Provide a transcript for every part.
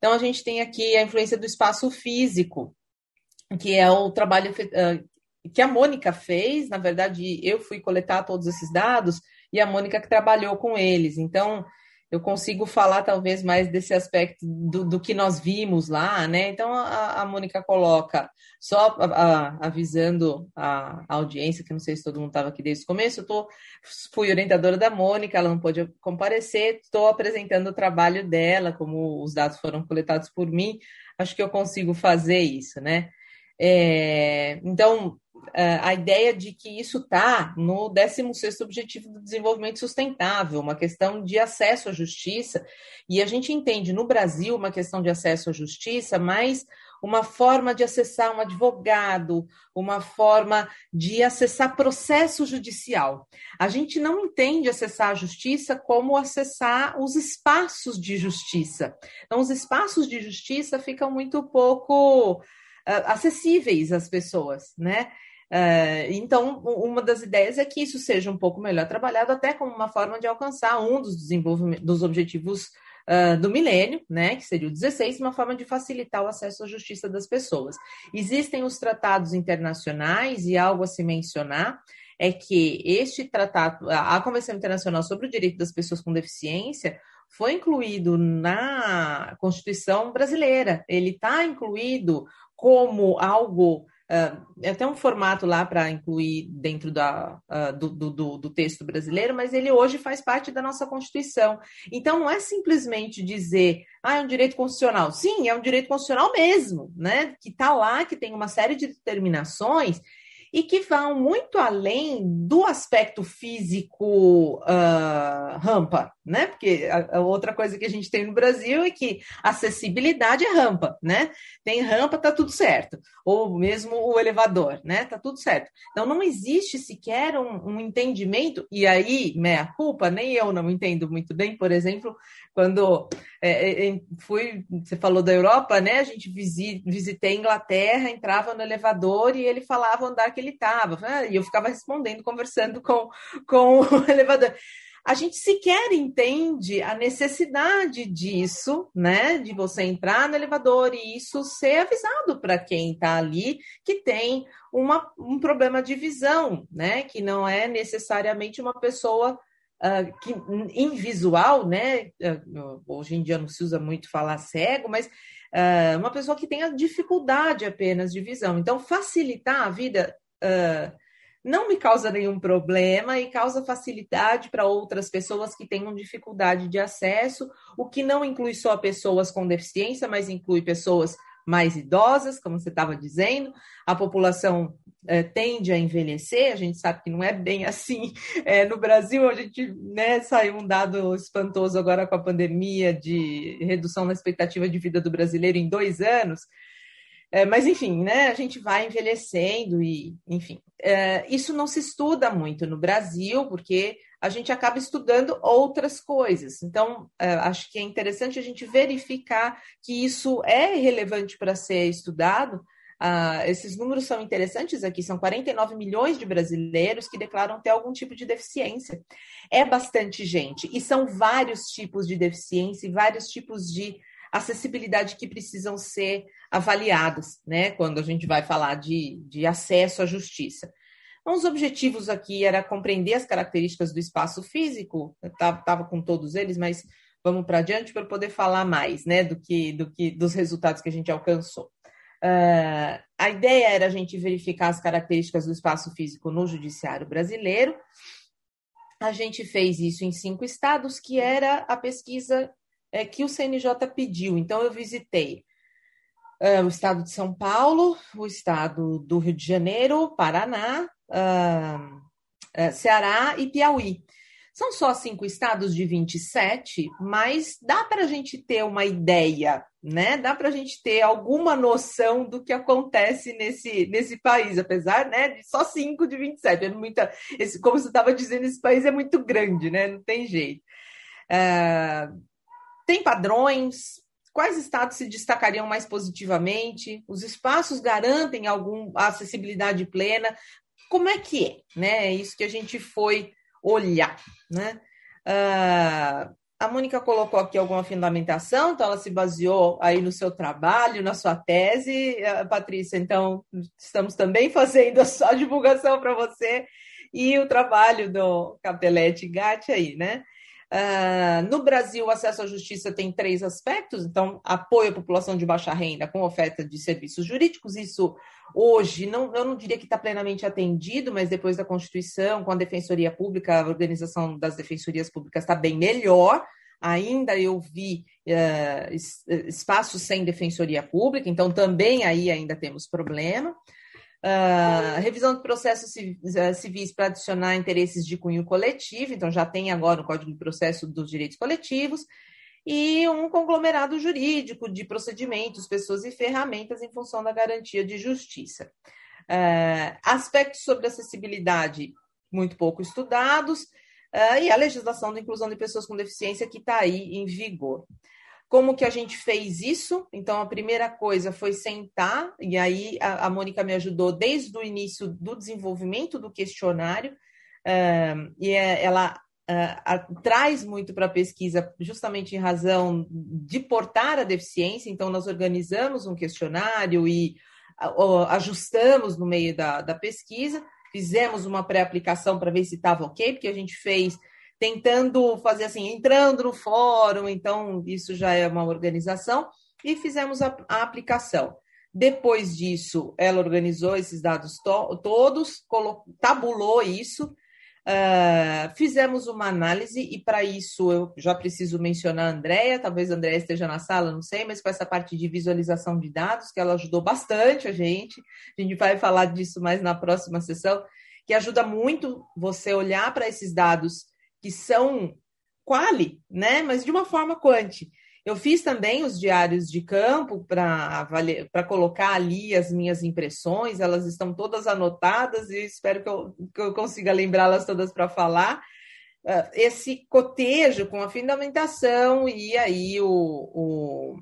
Então, a gente tem aqui a influência do espaço físico, que é o trabalho que a Mônica fez. Na verdade, eu fui coletar todos esses dados e a Mônica que trabalhou com eles. Então, eu consigo falar talvez mais desse aspecto do, do que nós vimos lá, né? Então a, a Mônica coloca, só a, a, avisando a, audiência, que não sei se todo mundo estava aqui desde o começo, eu tô, fui orientadora da Mônica, ela não pôde comparecer, estou apresentando o trabalho dela, como os dados foram coletados por mim, acho que eu consigo fazer isso, né? É, então, a ideia de que isso está no 16º Objetivo do Desenvolvimento Sustentável, uma questão de acesso à justiça, e a gente entende no Brasil uma questão de acesso à justiça, mas uma forma de acessar um advogado, uma forma de acessar processo judicial. A gente não entende acessar a justiça como acessar os espaços de justiça. Então, os espaços de justiça ficam muito pouco acessíveis às pessoas, né? Uh, então, uma das ideias é que isso seja um pouco melhor trabalhado, até como uma forma de alcançar um dos desenvolvimentos dos objetivos uh, do milênio, né, que seria o 16, uma forma de facilitar o acesso à justiça das pessoas. Existem os tratados internacionais e algo a se mencionar é que este tratado, a Convenção Internacional sobre o Direito das Pessoas com Deficiência, foi incluído na Constituição brasileira. Ele está incluído como algo Uh, é até um formato lá para incluir dentro da, uh, do, do, do, texto brasileiro, mas ele hoje faz parte da nossa Constituição. Então, não é simplesmente dizer, ah, é um direito constitucional. Sim, é um direito constitucional mesmo, né? Que está lá, que tem uma série de determinações e que vão muito além do aspecto físico uh, rampa, né? Porque a, a, outra coisa que a gente tem no Brasil é que acessibilidade é rampa, né? Tem rampa, tá tudo certo. Ou mesmo o elevador, né? Tá tudo certo. Então não existe sequer um, um entendimento, e aí, meia culpa, nem eu não entendo muito bem, por exemplo, quando é, é, fui, você falou da Europa, né? A gente visitei visitei Inglaterra, entrava no elevador e ele falava o andar que ele estava. Ah, e eu ficava respondendo, conversando com, com o elevador a gente sequer entende a necessidade disso, né? De você entrar no elevador e isso ser avisado para quem está ali que tem uma, um problema de visão, né? Que não é necessariamente uma pessoa uh, que, invisual, né? Uh, hoje em dia não se usa muito falar cego, mas uh, uma pessoa que tenha dificuldade apenas de visão. Então, facilitar a vida não me causa nenhum problema e causa facilidade para outras pessoas que tenham dificuldade de acesso, o que não inclui só pessoas com deficiência, mas inclui pessoas mais idosas, como você estava dizendo, a população é, tende a envelhecer, a gente sabe que não é bem assim. É, no Brasil, a gente né, saiu um dado espantoso agora com a pandemia de redução na expectativa de vida do brasileiro em dois anos. É, mas, enfim, né, a gente vai envelhecendo e, enfim, é, isso não se estuda muito no Brasil, porque a gente acaba estudando outras coisas. Então, é, acho que é interessante a gente verificar que isso é relevante para ser estudado. Ah, esses números são interessantes aqui, são 49 milhões de brasileiros que declaram ter algum tipo de deficiência. É bastante gente, e são vários tipos de deficiência e vários tipos de acessibilidade que precisam ser avaliados, né, quando a gente vai falar de, de acesso à justiça. Então, os objetivos aqui era compreender as características do espaço físico, estava com todos eles, mas vamos para adiante para poder falar mais, né, do que, do que dos resultados que a gente alcançou. Uh, a ideia era a gente verificar as características do espaço físico no judiciário brasileiro. A gente fez isso em cinco estados, que era a pesquisa é, que o CNJ pediu. Então, eu visitei uh, o estado de São Paulo, o estado do Rio de Janeiro, Paraná, uh, Ceará e Piauí. São só cinco estados de 27, mas dá para a gente ter uma ideia, né? Dá para a gente ter alguma noção do que acontece nesse, nesse país, apesar né, de só cinco de 27. É muita, esse, como você estava dizendo, esse país é muito grande, né? Não tem jeito. Uh, tem padrões? Quais estados se destacariam mais positivamente? Os espaços garantem alguma acessibilidade plena? Como é que é? Né? É isso que a gente foi olhar. Né? Uh, a Mônica colocou aqui alguma fundamentação, então ela se baseou aí no seu trabalho, na sua tese, eh, Patrícia. Então, estamos também fazendo a sua divulgação para você e o trabalho do Capelete Gatti aí, né? Uh, no Brasil, o acesso à justiça tem três aspectos, então, apoio à população de baixa renda com oferta de serviços jurídicos, isso hoje, não, eu não diria que está plenamente atendido, mas depois da Constituição, com a Defensoria Pública, a organização das defensorias públicas está bem melhor, ainda eu vi uh, espaços sem defensoria pública, então também aí ainda temos problema. Uh, revisão de processos ah, civis para adicionar interesses de cunho coletivo, então já tem agora o Código de Processo dos Direitos Coletivos, e um conglomerado jurídico de procedimentos, pessoas e ferramentas em função da garantia de justiça. Uh, aspectos sobre acessibilidade muito pouco estudados, uh, e a legislação da inclusão de pessoas com deficiência que está aí em vigor. Como que a gente fez isso? Então, a primeira coisa foi sentar, e aí a, a Mônica me ajudou desde o início do desenvolvimento do questionário, uh, e é, ela uh, traz muito para a pesquisa, justamente em razão de portar a deficiência, então nós organizamos um questionário e uh, ajustamos no meio da, da pesquisa, fizemos uma pré-aplicação para ver se estava ok, porque a gente fez tentando fazer assim, entrando no fórum, então isso já é uma organização, e fizemos a, a aplicação. Depois disso, ela organizou esses dados to todos, tabulou isso, uh, fizemos uma análise, e para isso eu já preciso mencionar a Andrea, talvez a Andrea esteja na sala, não sei, mas com essa parte de visualização de dados, que ela ajudou bastante a gente, a gente vai falar disso mais na próxima sessão, que ajuda muito você olhar para esses dados que são quali, né? Mas de uma forma quanti. Eu fiz também os diários de campo para colocar ali as minhas impressões, elas estão todas anotadas e espero que eu, que eu consiga lembrá-las todas para falar. Uh, esse cotejo com a fundamentação e aí o, o,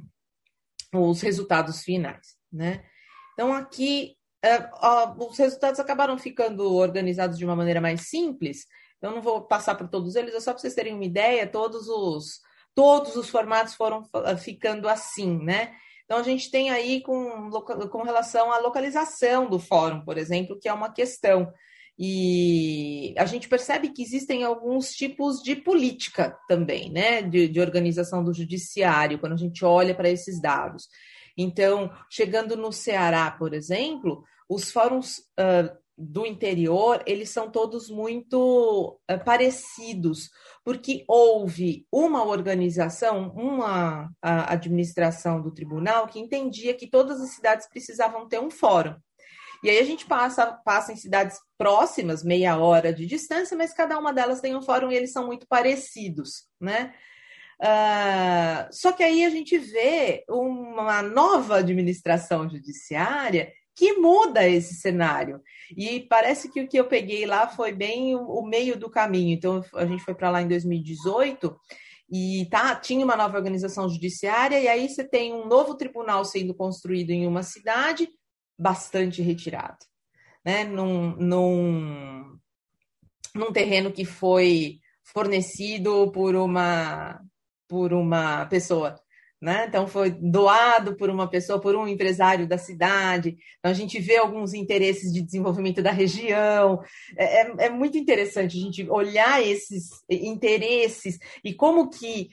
os resultados finais, né? Então, aqui, uh, os resultados acabaram ficando organizados de uma maneira mais simples, eu não vou passar por todos eles, é só para vocês terem uma ideia, todos os todos os formatos foram ficando assim, né? Então a gente tem aí com, com relação à localização do fórum, por exemplo, que é uma questão. E a gente percebe que existem alguns tipos de política também, né? De, de organização do judiciário, quando a gente olha para esses dados. Então, chegando no Ceará, por exemplo, os fóruns uh, do interior, eles são todos muito uh, parecidos, porque houve uma organização, uma administração do tribunal que entendia que todas as cidades precisavam ter um fórum. E aí a gente passa, passa em cidades próximas, meia hora de distância, mas cada uma delas tem um fórum e eles são muito parecidos, né? Uh, só que aí a gente vê uma nova administração judiciária que muda esse cenário. E parece que o que eu peguei lá foi bem o, meio do caminho. Então, a gente foi para lá em 2018 e tá, tinha uma nova organização judiciária, e aí você tem um novo tribunal sendo construído em uma cidade bastante retirado, né? Num, num, num terreno que foi fornecido por uma por uma pessoa né? Então foi doado por uma pessoa, por um empresário da cidade. Então a gente vê alguns interesses de desenvolvimento da região. É, é, é muito interessante a gente olhar esses interesses e como que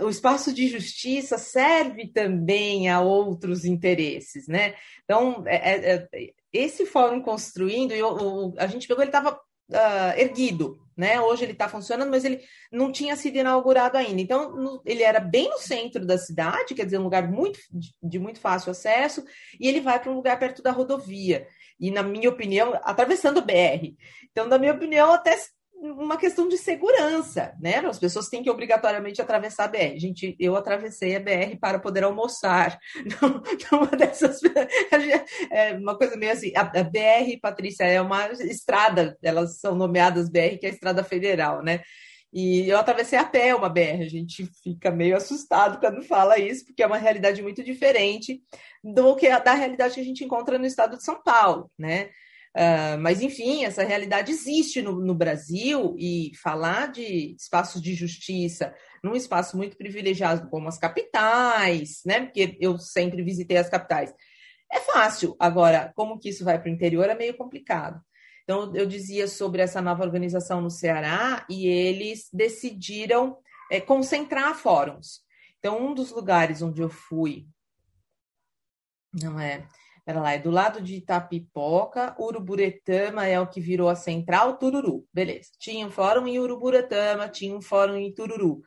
o espaço de justiça serve também a outros interesses, né? Então é, é, é esse fórum construindo, eu, a gente pegou, ele estava uh, erguido, né? Hoje ele está funcionando, mas ele não tinha sido inaugurado ainda. Então, no, ele era bem no centro da cidade, quer dizer, um lugar muito, de, de muito fácil acesso, e ele vai para um lugar perto da rodovia. E, na minha opinião, atravessando o BR. Então, na minha opinião, até uma questão de segurança, né? As pessoas têm que obrigatoriamente atravessar a BR. Gente, eu atravessei a BR para poder almoçar. Uma dessas é uma coisa meio assim. A, BR, Patrícia, é uma estrada. Elas são nomeadas BR, que é a estrada federal, né? E eu atravessei a pé uma BR. A gente fica meio assustado quando fala isso, porque é uma realidade muito diferente do que a, da realidade que a gente encontra no estado de São Paulo, né? Uh, mas, enfim, essa realidade existe no, no, Brasil e falar de espaços de justiça num espaço muito privilegiado como as capitais, né? Porque eu sempre visitei as capitais. É fácil. Agora, como que isso vai para o interior é meio complicado. Então, eu dizia sobre essa nova organização no Ceará e eles decidiram é, concentrar fóruns. Então, um dos lugares onde eu fui, não é? Era lá, é do lado de Itapipoca, Uruburetama é o que virou a central, Tururu. Beleza. Tinha um fórum em Uruburetama, tinha um fórum em Tururu.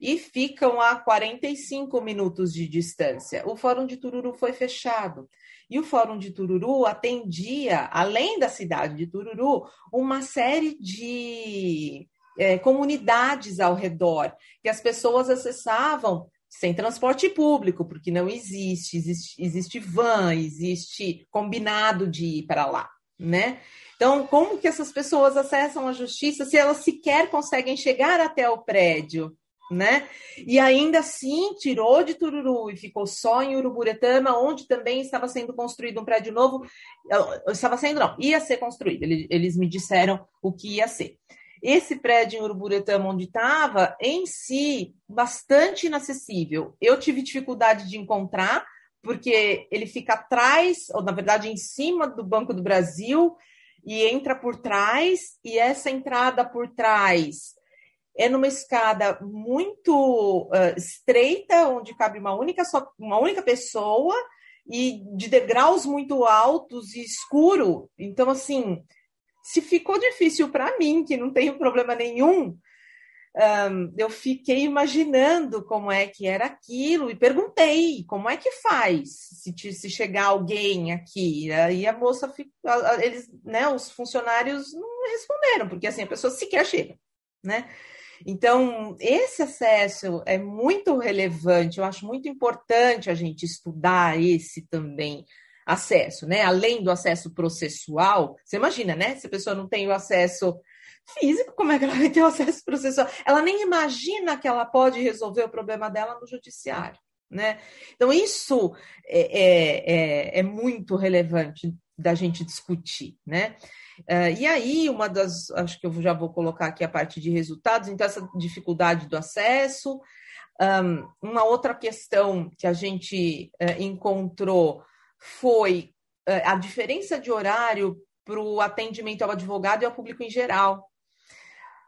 E ficam a 45 minutos de distância. O fórum de Tururu foi fechado. E o Fórum de Tururu atendia, além da cidade de Tururu, uma série de é, comunidades ao redor, que as pessoas acessavam sem transporte público, porque não existe, existe, existe van, existe combinado de ir para lá, né? Então, como que essas pessoas acessam a justiça se elas sequer conseguem chegar até o prédio, né? E ainda assim tirou de Tururu e ficou só em Uruburetama, onde também estava sendo construído um prédio novo. Estava sendo, não, ia ser construído. Eles me disseram o que ia ser. Esse prédio em Uruburetama, onde estava, em si, bastante inacessível. Eu tive dificuldade de encontrar, porque ele fica atrás, ou na verdade em cima do Banco do Brasil, e entra por trás, e essa entrada por trás é numa escada muito uh, estreita, onde cabe uma única, só, uma única pessoa, e de degraus muito altos e escuro. Então, assim, se ficou difícil para mim, que não tenho problema nenhum, um, eu fiquei imaginando como é que era aquilo e perguntei como é que faz se, se chegar alguém aqui. Aí a moça, eles, né, os funcionários não responderam, porque assim a pessoa sequer chega, né? Então, esse acesso é muito relevante, eu acho muito importante a gente estudar esse também, acesso, né? Além do acesso processual, você imagina, né? Se a pessoa não tem o acesso físico, como é que ela vai ter o acesso processual? Ela nem imagina que ela pode resolver o problema dela no judiciário, né? Então, isso é, é, é, é muito relevante da gente discutir, né? Uh, e aí, uma das, acho que eu já vou colocar aqui a parte de resultados, então, essa dificuldade do acesso. Um, uma outra questão que a gente uh, encontrou foi uh, a diferença de horário para o atendimento ao advogado e ao público em geral.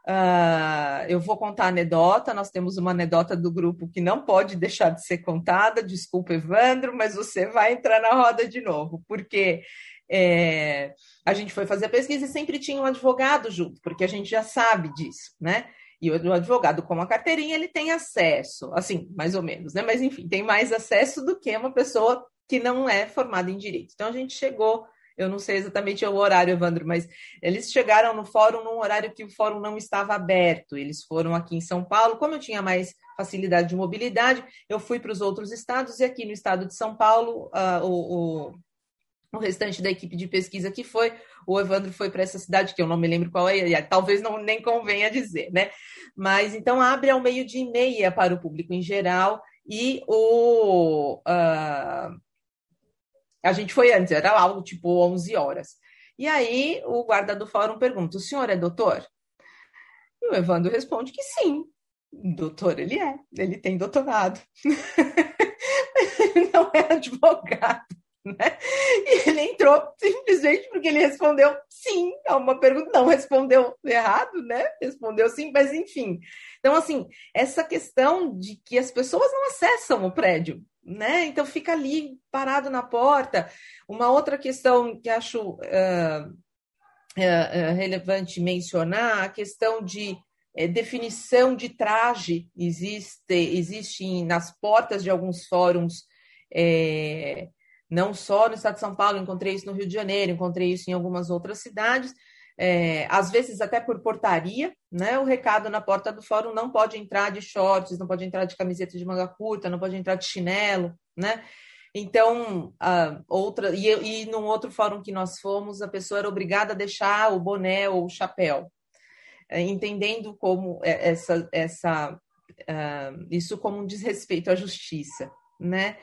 Uh, eu vou contar a anedota. Nós temos uma anedota do grupo que não pode deixar de ser contada. Desculpa, Evandro, mas você vai entrar na roda de novo, porque é, a gente foi fazer a pesquisa e sempre tinha um advogado junto, porque a gente já sabe disso, né? E o advogado com a carteirinha, ele tem acesso, assim, mais ou menos, né? Mas enfim, tem mais acesso do que uma pessoa que não é formada em direito. Então a gente chegou, eu não sei exatamente o horário, Evandro, mas eles chegaram no fórum num horário que o fórum não estava aberto. Eles foram aqui em São Paulo, como eu tinha mais facilidade de mobilidade, eu fui para os outros estados e aqui no estado de São Paulo, uh, o, o o restante da equipe de pesquisa que foi, o Evandro foi para essa cidade, que eu não me lembro qual é, talvez não nem convenha dizer, né? Mas então abre ao meio de e meia para o público em geral e o, uh, a gente foi antes, era algo tipo 11 horas. E aí o guarda do fórum pergunta: o senhor é doutor? E o Evandro responde que sim. Doutor, ele é, ele tem doutorado. ele não é advogado. Né? E ele entrou simplesmente porque ele respondeu sim a uma pergunta, não respondeu errado, né? Respondeu sim, mas enfim. Então, assim, essa questão de que as pessoas não acessam o prédio, né? Então fica ali parado na porta. Uma outra questão que acho uh, uh, relevante mencionar, a questão de definição de traje existe, existe nas portas de alguns fóruns. Não só no estado de São Paulo, encontrei isso no Rio de Janeiro, encontrei isso em algumas outras cidades, é, às vezes até por portaria, né? O recado na porta do fórum não pode entrar de shorts, não pode entrar de camiseta de manga curta, não pode entrar de chinelo, né? Então, outra e, e num outro fórum que nós fomos, a pessoa era obrigada a deixar o boné ou o chapéu, é, entendendo como é, essa, essa uh, isso como um desrespeito à justiça, né?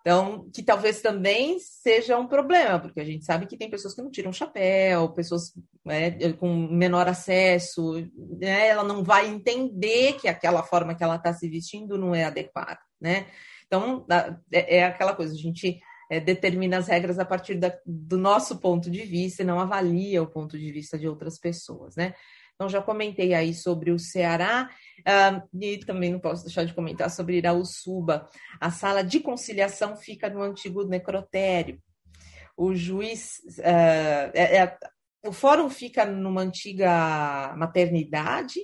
Então, que talvez também seja um problema, porque a gente sabe que tem pessoas que não tiram chapéu, pessoas né, com menor acesso, né, ela não vai entender que aquela forma que ela está se vestindo não é adequada, né? Então, é, é aquela coisa, a gente é, determina as regras a partir da, do nosso ponto de vista e não avalia o ponto de vista de outras pessoas, né? Então, já comentei aí sobre o Ceará uh, e também não posso deixar de comentar sobre Iraúçuba. A sala de conciliação fica no antigo necrotério. O juiz. Uh, é, é, o fórum fica numa antiga maternidade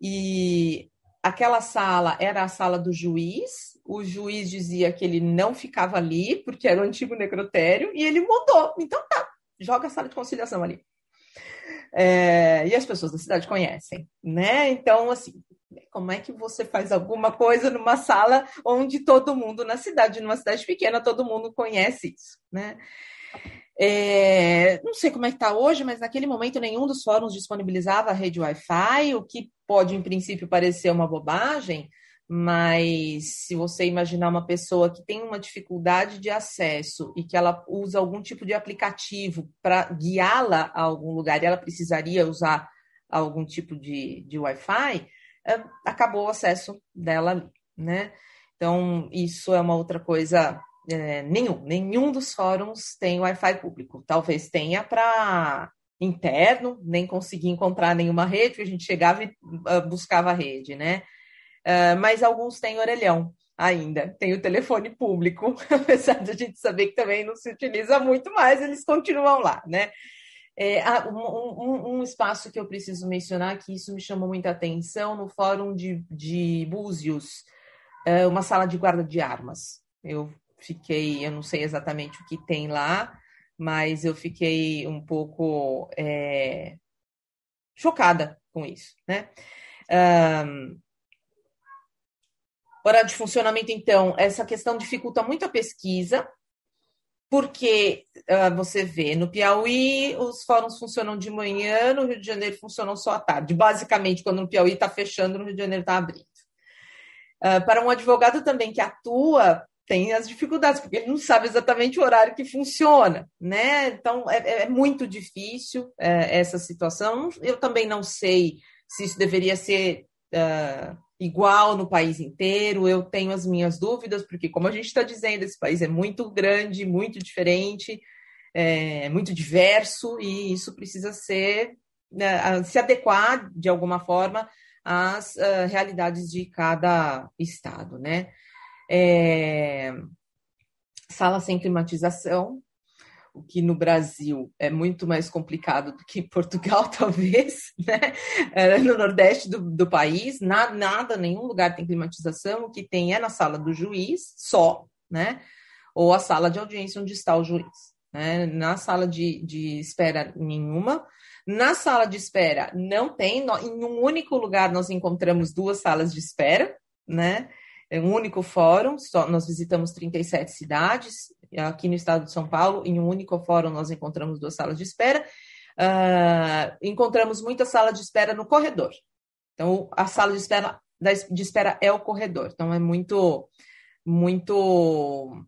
e aquela sala era a sala do juiz. O juiz dizia que ele não ficava ali porque era o antigo necrotério e ele mudou. Então tá, joga a sala de conciliação ali. É, e as pessoas da cidade conhecem, né? Então, assim, como é que você faz alguma coisa numa sala onde todo mundo na cidade, numa cidade pequena, todo mundo conhece isso, né? É, não sei como é que está hoje, mas naquele momento nenhum dos fóruns disponibilizava a rede Wi-Fi, o que pode, em princípio, parecer uma bobagem, mas se você imaginar uma pessoa que tem uma dificuldade de acesso e que ela usa algum tipo de aplicativo para guiá-la a algum lugar e ela precisaria usar algum tipo de, de Wi-Fi, é, acabou o acesso dela ali, né? Então, isso é uma outra coisa. É, nenhum, nenhum dos fóruns tem Wi-Fi público. Talvez tenha para interno, nem consegui encontrar nenhuma rede, porque a gente chegava e uh, buscava a rede, né? Uh, mas alguns têm orelhão ainda, tem o telefone público, apesar de a gente saber que também não se utiliza muito mais, eles continuam lá, né? É, um, um, um, espaço que eu preciso mencionar, que isso me chamou muita atenção, no Fórum de, de Búzios, é uma sala de guarda de armas. Eu fiquei, eu não sei exatamente o que tem lá, mas eu fiquei um pouco é, chocada com isso, né? Um, Horário de funcionamento, então, essa questão dificulta muito a pesquisa, porque uh, você vê, no Piauí os fóruns funcionam de manhã, no Rio de Janeiro funcionam só à tarde. Basicamente, quando no Piauí está fechando, no Rio de Janeiro está abrindo. Uh, para um advogado também que atua, tem as dificuldades, porque ele não sabe exatamente o horário que funciona, né? Então, é, é muito difícil é, essa situação. Eu também não sei se isso deveria ser uh, igual no país inteiro. Eu tenho as minhas dúvidas, porque, como a gente está dizendo, esse país é muito grande, muito diferente, é, muito diverso, e isso precisa ser né, se adequar de alguma forma às uh, realidades de cada estado, né? É, sala sem climatização, o que no Brasil é muito mais complicado do que em Portugal, talvez, né? É, no Nordeste do, do país, nada, nada, nenhum lugar tem climatização, o que tem é na sala do juiz, só, né? Ou a sala de audiência onde está o juiz. Né? Na sala de, de espera, nenhuma. Na sala de espera, não tem. Em um único lugar, nós encontramos duas salas de espera, né? É um único fórum, só, nós visitamos 37 cidades, aqui no estado de São Paulo, em um único fórum nós encontramos duas salas de espera. Uh, encontramos muita sala de espera no corredor. Então, a sala de espera, de espera é o corredor. Então, é muito, muito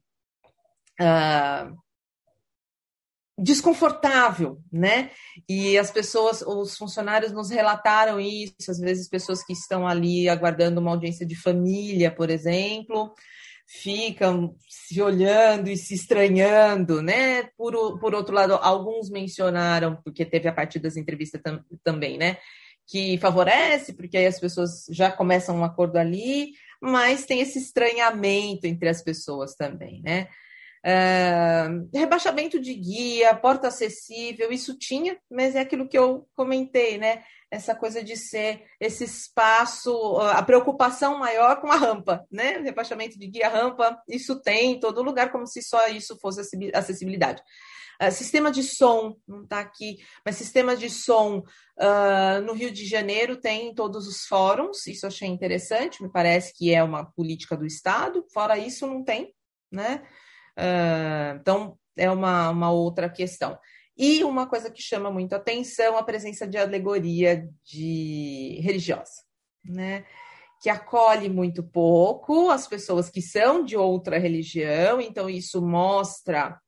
uh, desconfortável, né? E as pessoas, os funcionários nos relataram isso, às vezes pessoas que estão ali aguardando uma audiência de família, por exemplo, ficam se olhando e se estranhando, né? Por, por outro lado, alguns mencionaram, porque teve a parte das entrevistas tam, também, né? Que favorece, porque aí as pessoas já começam um acordo ali, mas tem esse estranhamento entre as pessoas também, né? Uh, rebaixamento de guia, porta acessível, isso tinha, mas é aquilo que eu comentei, né? Essa coisa de ser esse espaço, a preocupação maior com a rampa, né? Rebaixamento de guia, rampa, isso tem em todo lugar, como se só isso fosse acessibilidade. Uh, sistema de som, não está aqui, mas sistema de som uh, no Rio de Janeiro tem em todos os fóruns, isso achei interessante, me parece que é uma política do Estado, fora isso não tem, né? Uh, então, é uma, uma outra questão. E uma coisa que chama muito atenção, a presença de alegoria de religiosa, né? que acolhe muito pouco as pessoas que são de outra religião, então isso mostra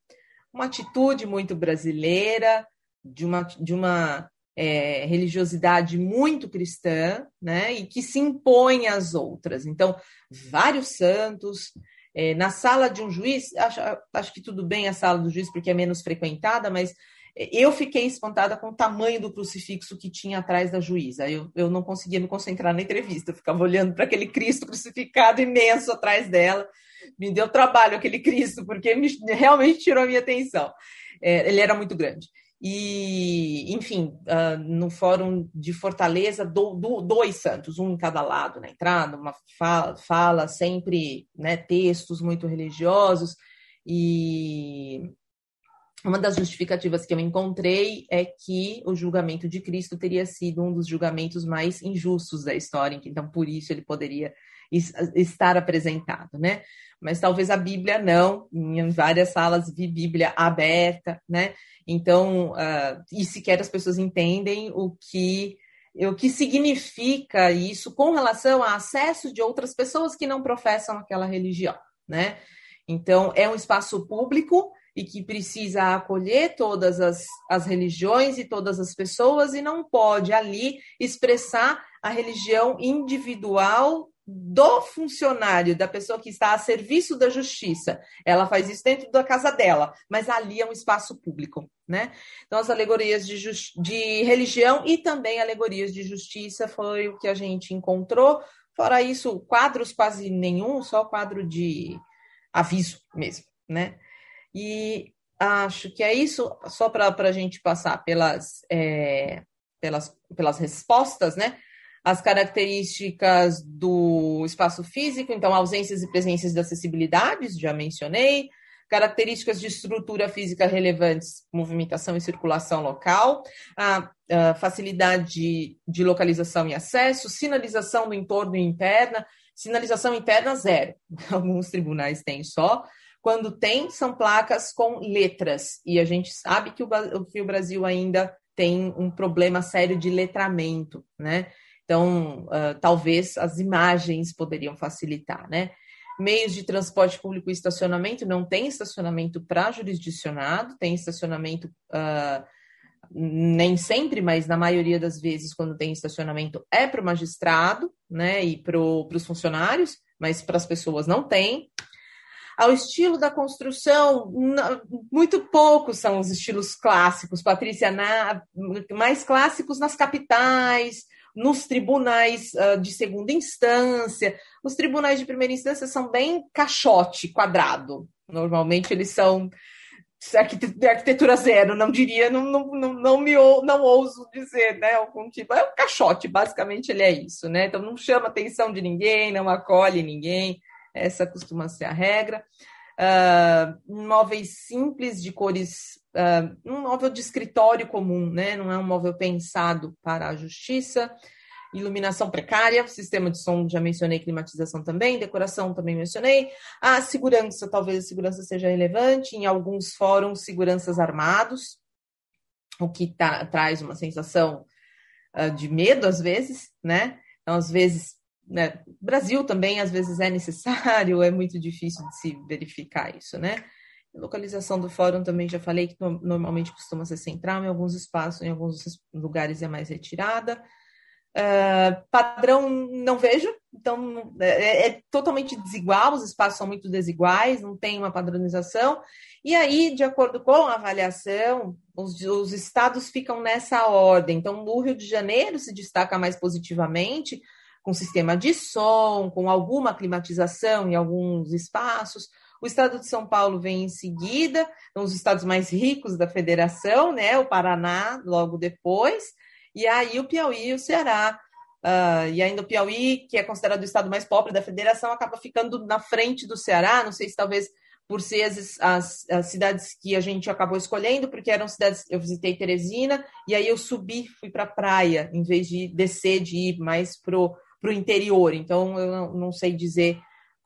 uma atitude muito brasileira, de uma, de uma é, religiosidade muito cristã, né, e que se impõe às outras. Então, vários santos. É, na sala de um juiz, acho, acho que tudo bem a sala do juiz, porque é menos frequentada, mas eu fiquei espantada com o tamanho do crucifixo que tinha atrás da juíza. Eu, eu não conseguia me concentrar na entrevista, eu ficava olhando para aquele Cristo crucificado imenso atrás dela. Me deu trabalho aquele Cristo, porque me, realmente tirou a minha atenção. É, ele era muito grande. E, enfim, uh, no Fórum de Fortaleza, do, do, dois santos, um em cada lado na entrada, uma fala, fala sempre né, textos muito religiosos. E uma das justificativas que eu encontrei é que o julgamento de Cristo teria sido um dos julgamentos mais injustos da história, então por isso ele poderia estar apresentado, né? Mas talvez a Bíblia não, em várias salas vi Bíblia aberta, né? Então, uh, e sequer as pessoas entendem o que o que significa isso com relação a acesso de outras pessoas que não professam aquela religião, né? Então, é um espaço público e que precisa acolher todas as, as religiões e todas as pessoas e não pode ali expressar a religião individual do funcionário, da pessoa que está a serviço da justiça. Ela faz isso dentro da casa dela, mas ali é um espaço público, né? Então, as alegorias de, de religião e também alegorias de justiça foi o que a gente encontrou. Fora isso, quadros quase nenhum, só quadro de aviso mesmo, né? E acho que é isso, só para a gente passar pelas, é, pelas, pelas respostas, né? As características do espaço físico, então, ausências e presenças de acessibilidades, já mencionei. Características de estrutura física relevantes, movimentação e circulação local, a, a facilidade de localização e acesso, sinalização do entorno e interna, sinalização interna zero. Alguns tribunais têm só, quando tem, são placas com letras. E a gente sabe que o, que o Brasil ainda tem um problema sério de letramento, né? Então, uh, talvez as imagens poderiam facilitar, né? Meios de transporte público e estacionamento, não tem estacionamento para jurisdicionado, tem estacionamento uh, nem sempre, mas na maioria das vezes, quando tem estacionamento, é para o magistrado, né? E para os funcionários, mas para as pessoas não tem ao estilo da construção, muito poucos são os estilos clássicos, Patrícia, na, mais clássicos nas capitais, nos tribunais uh, de segunda instância. Os tribunais de primeira instância são bem caixote, quadrado. Normalmente eles são arquitetura zero, não diria, não, não, não, não me não ouso dizer, né? Algum tipo. É um caixote, basicamente ele é isso, né? Então não chama atenção de ninguém, não acolhe ninguém. Essa costuma ser a regra. Uh, móveis simples de cores, uh, um móvel de escritório comum, né? Não é um móvel pensado para a justiça. Iluminação precária, sistema de som, já mencionei, climatização também, decoração também mencionei. A segurança, talvez a segurança seja relevante, em alguns fóruns, seguranças armados, o que tá, traz uma sensação uh, de medo às vezes, né? Então, às vezes, né, Brasil também às vezes é necessário, é muito difícil de se verificar isso, né? Localização do fórum também já falei que normalmente costuma ser central, em alguns espaços, em alguns lugares é mais retirada. Uh, padrão não vejo, então é, é, totalmente desigual, os espaços são muito desiguais, não tem uma padronização. E aí, de acordo com a avaliação, os, os estados ficam nessa ordem. Então, o Rio de Janeiro se destaca mais positivamente, com sistema de som, com alguma climatização em alguns espaços. O estado de São Paulo vem em seguida, são os estados mais ricos da federação, né? O Paraná logo depois, e aí o Piauí e o Ceará. Uh, e ainda o Piauí, que é considerado o estado mais pobre da federação, acaba ficando na frente do Ceará. Não sei se talvez por ser as, as, as, cidades que a gente acabou escolhendo, porque eram cidades. Eu visitei Teresina e aí eu subi, fui para a praia, em vez de descer, de ir mais para o interior. Então, eu não, não, sei dizer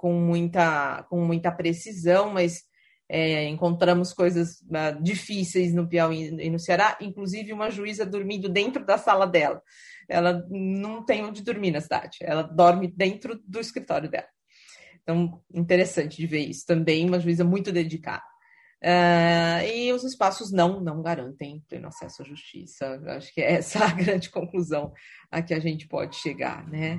com muita, com muita precisão, mas É, encontramos coisas uh, difíceis no Piauí e no Ceará, inclusive uma juíza dormindo dentro da sala dela. Ela não tem onde dormir na cidade, ela dorme dentro do escritório dela. Então, interessante de ver isso. Também uma juíza muito dedicada. Uh, e os espaços não, não garantem pleno acesso à justiça. Acho que é essa a grande conclusão a que a gente pode chegar, né?